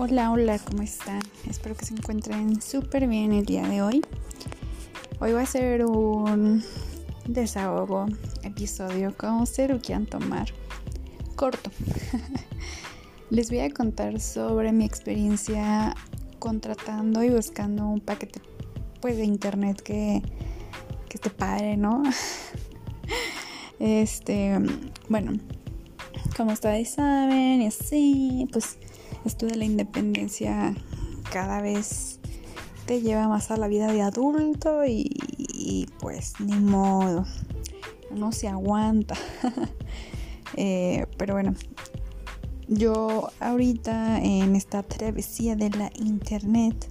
Hola, hola, ¿cómo están? Espero que se encuentren súper bien el día de hoy. Hoy va a ser un desahogo, episodio, como se lo quieran tomar, corto. Les voy a contar sobre mi experiencia contratando y buscando un paquete pues de internet que, que te padre, ¿no? Este, bueno, como ustedes saben, y así, pues esto de la independencia cada vez te lleva más a la vida de adulto y, pues ni modo, uno se aguanta. Eh, pero bueno, yo ahorita en esta travesía de la internet,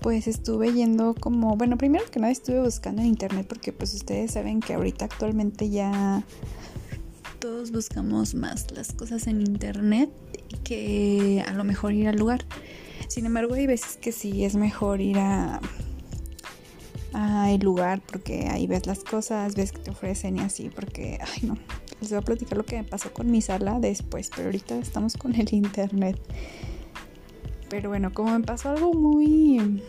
pues estuve yendo como, bueno, primero que nada estuve buscando en internet porque pues ustedes saben que ahorita actualmente ya todos buscamos más las cosas en internet que a lo mejor ir al lugar. Sin embargo, hay veces que sí es mejor ir a, el lugar porque ahí ves las cosas, ves que te ofrecen y así, porque, ay no, les voy a platicar lo que me pasó con mi sala después, pero ahorita estamos con el internet. Pero bueno, como me pasó algo muy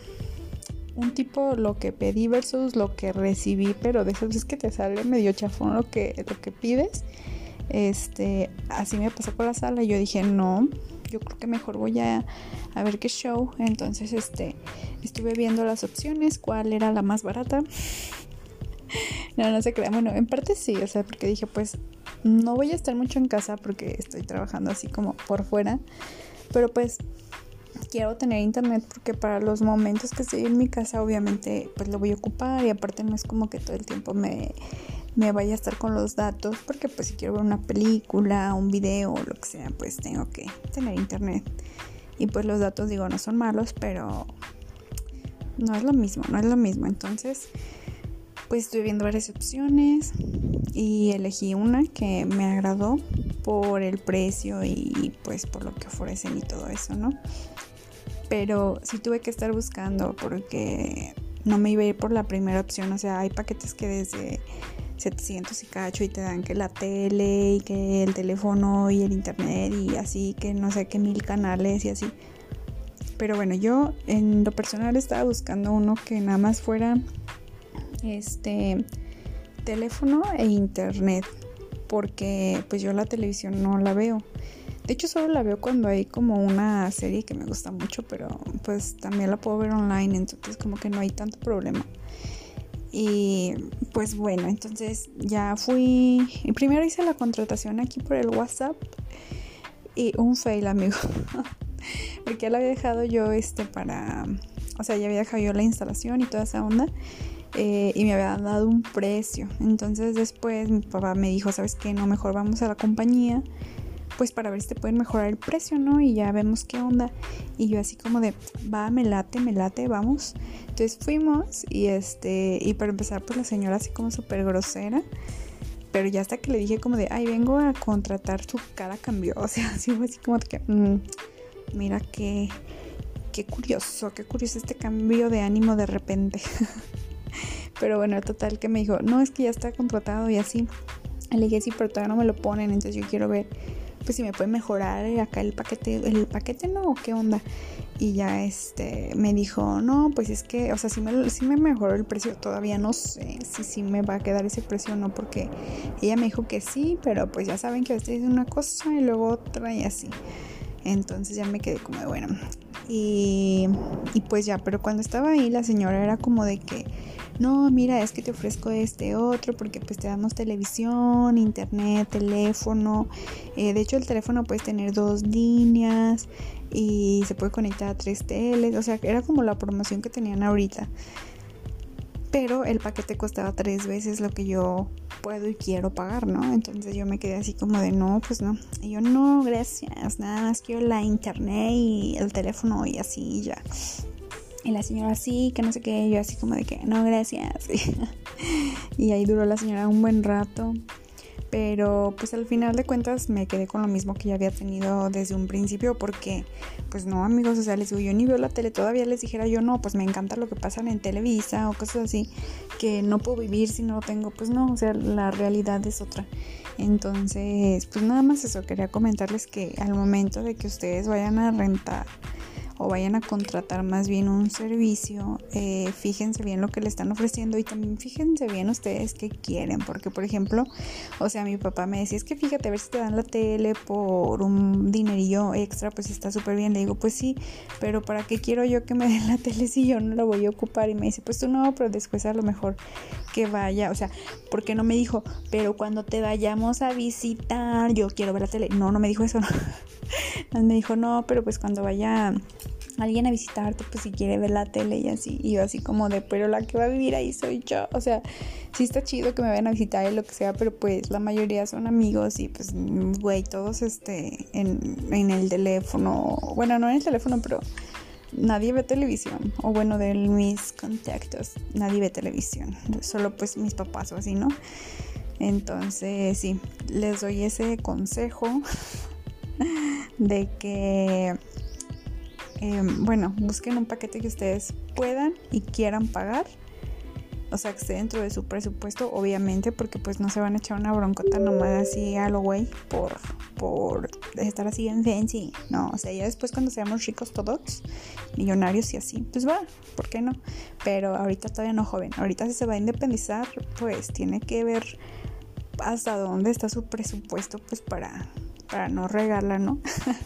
un tipo lo que pedí versus lo que recibí, pero de eso es que te sale medio chafón lo que, lo que pides. Este, así me pasó con la sala y yo dije, no, yo creo que mejor voy a, a ver qué show. Entonces, este, estuve viendo las opciones, cuál era la más barata. no, no se crea. Bueno, en parte sí, o sea, porque dije, pues no voy a estar mucho en casa porque estoy trabajando así como por fuera. Pero pues quiero tener internet porque para los momentos que estoy en mi casa obviamente pues lo voy a ocupar y aparte no es como que todo el tiempo me me vaya a estar con los datos porque pues si quiero ver una película, un video o lo que sea, pues tengo que tener internet. Y pues los datos digo no son malos, pero no es lo mismo, no es lo mismo. Entonces, pues estoy viendo varias opciones y elegí una que me agradó por el precio y pues por lo que ofrecen y todo eso, ¿no? Pero sí tuve que estar buscando porque no me iba a ir por la primera opción, o sea, hay paquetes que desde 700 y cacho y te dan que la tele y que el teléfono y el internet y así, que no sé qué mil canales y así. Pero bueno, yo en lo personal estaba buscando uno que nada más fuera este teléfono e internet, porque pues yo la televisión no la veo. De hecho solo la veo cuando hay como una serie que me gusta mucho, pero pues también la puedo ver online, entonces como que no hay tanto problema. Y pues bueno, entonces ya fui. Primero hice la contratación aquí por el WhatsApp. Y un fail, amigo. Porque ya la había dejado yo este para. O sea, ya había dejado yo la instalación y toda esa onda. Eh, y me habían dado un precio. Entonces después mi papá me dijo, ¿sabes qué? No, mejor vamos a la compañía pues para ver si te pueden mejorar el precio, ¿no? Y ya vemos qué onda. Y yo así como de, va, me late, me late, vamos. Entonces fuimos y este, y para empezar pues la señora así como súper grosera. Pero ya hasta que le dije como de, ay, vengo a contratar su cara cambió. O sea, así fue así como de que, mm, mira qué, qué curioso, qué curioso este cambio de ánimo de repente. pero bueno, total que me dijo, no, es que ya está contratado y así. Le dije, sí, pero todavía no me lo ponen, entonces yo quiero ver pues si me puede mejorar acá el paquete, el paquete no, ¿qué onda? Y ya este me dijo, no, pues es que, o sea, si me, me mejoró el precio, todavía no sé si sí me va a quedar ese precio o no, porque ella me dijo que sí, pero pues ya saben que a veces una cosa y luego otra y así. Entonces ya me quedé como de bueno. Y, y pues ya, pero cuando estaba ahí la señora era como de que no, mira, es que te ofrezco este otro porque pues te damos televisión, internet, teléfono. Eh, de hecho el teléfono puedes tener dos líneas y se puede conectar a tres teles. O sea, era como la promoción que tenían ahorita. Pero el paquete costaba tres veces lo que yo puedo y quiero pagar, ¿no? Entonces yo me quedé así como de no, pues no. Y yo no, gracias, nada más quiero la internet y el teléfono y así ya. Y la señora sí, que no sé qué, yo así como de que no, gracias. y ahí duró la señora un buen rato. Pero pues al final de cuentas me quedé con lo mismo que ya había tenido desde un principio porque pues no amigos, o sea, les digo, yo ni veo la tele, todavía les dijera yo no, pues me encanta lo que pasan en Televisa o cosas así, que no puedo vivir si no lo tengo, pues no, o sea, la realidad es otra. Entonces, pues nada más eso, quería comentarles que al momento de que ustedes vayan a rentar o vayan a contratar más bien un servicio, eh, fíjense bien lo que le están ofreciendo y también fíjense bien ustedes qué quieren, porque por ejemplo, o sea, mi papá me decía, es que fíjate a ver si te dan la tele por un dinerillo extra, pues está súper bien, le digo, pues sí, pero ¿para qué quiero yo que me den la tele si yo no la voy a ocupar? Y me dice, pues tú no, pero después a lo mejor que vaya, o sea, porque no me dijo, pero cuando te vayamos a visitar, yo quiero ver la tele. No, no me dijo eso. me dijo, no, pero pues cuando vaya alguien a visitarte, pues si quiere ver la tele y así. Y así como de, pero la que va a vivir ahí soy yo. O sea, sí está chido que me vayan a visitar y lo que sea, pero pues la mayoría son amigos y pues, güey, todos este, en, en el teléfono. Bueno, no en el teléfono, pero nadie ve televisión. O bueno, de mis contactos, nadie ve televisión. Solo pues mis papás o así, ¿no? Entonces, sí, les doy ese consejo de que Em, bueno, busquen un paquete que ustedes puedan y quieran pagar. O sea, que esté dentro de su presupuesto, obviamente, porque pues no se van a echar una broncota nomás así a lo güey por, por estar así en fancy. No, o sea, ya después cuando seamos ricos todos, millonarios y así, pues va, ¿por qué no? Pero ahorita todavía no joven. Ahorita si se va a independizar, pues tiene que ver hasta dónde está su presupuesto, pues para, para no regarla, ¿no?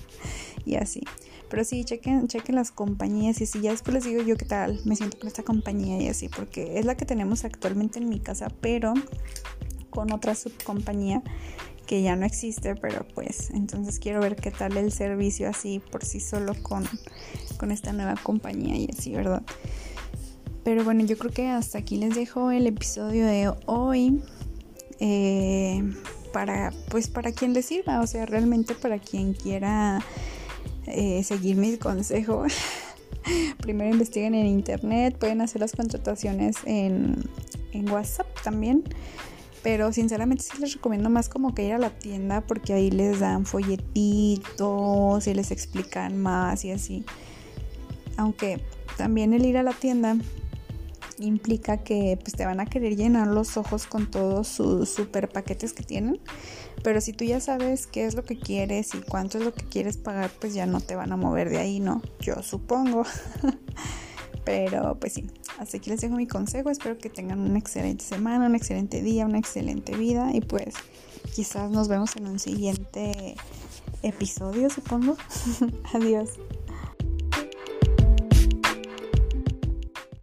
y así. Pero sí, chequen, chequen las compañías y así. Ya después les digo yo qué tal me siento con esta compañía y así, porque es la que tenemos actualmente en mi casa, pero con otra subcompañía que ya no existe, pero pues entonces quiero ver qué tal el servicio así por sí solo con, con esta nueva compañía y así, ¿verdad? Pero bueno, yo creo que hasta aquí les dejo el episodio de hoy. Eh, para pues para quien les sirva, o sea, realmente para quien quiera eh, seguir mis consejos. Primero investiguen en internet, pueden hacer las contrataciones en, en WhatsApp también. Pero sinceramente sí les recomiendo más como que ir a la tienda porque ahí les dan folletitos y les explican más y así. Aunque también el ir a la tienda implica que pues te van a querer llenar los ojos con todos sus super paquetes que tienen. Pero si tú ya sabes qué es lo que quieres y cuánto es lo que quieres pagar, pues ya no te van a mover de ahí, ¿no? Yo supongo. Pero pues sí, así que les dejo mi consejo. Espero que tengan una excelente semana, un excelente día, una excelente vida y pues quizás nos vemos en un siguiente episodio, supongo. Adiós.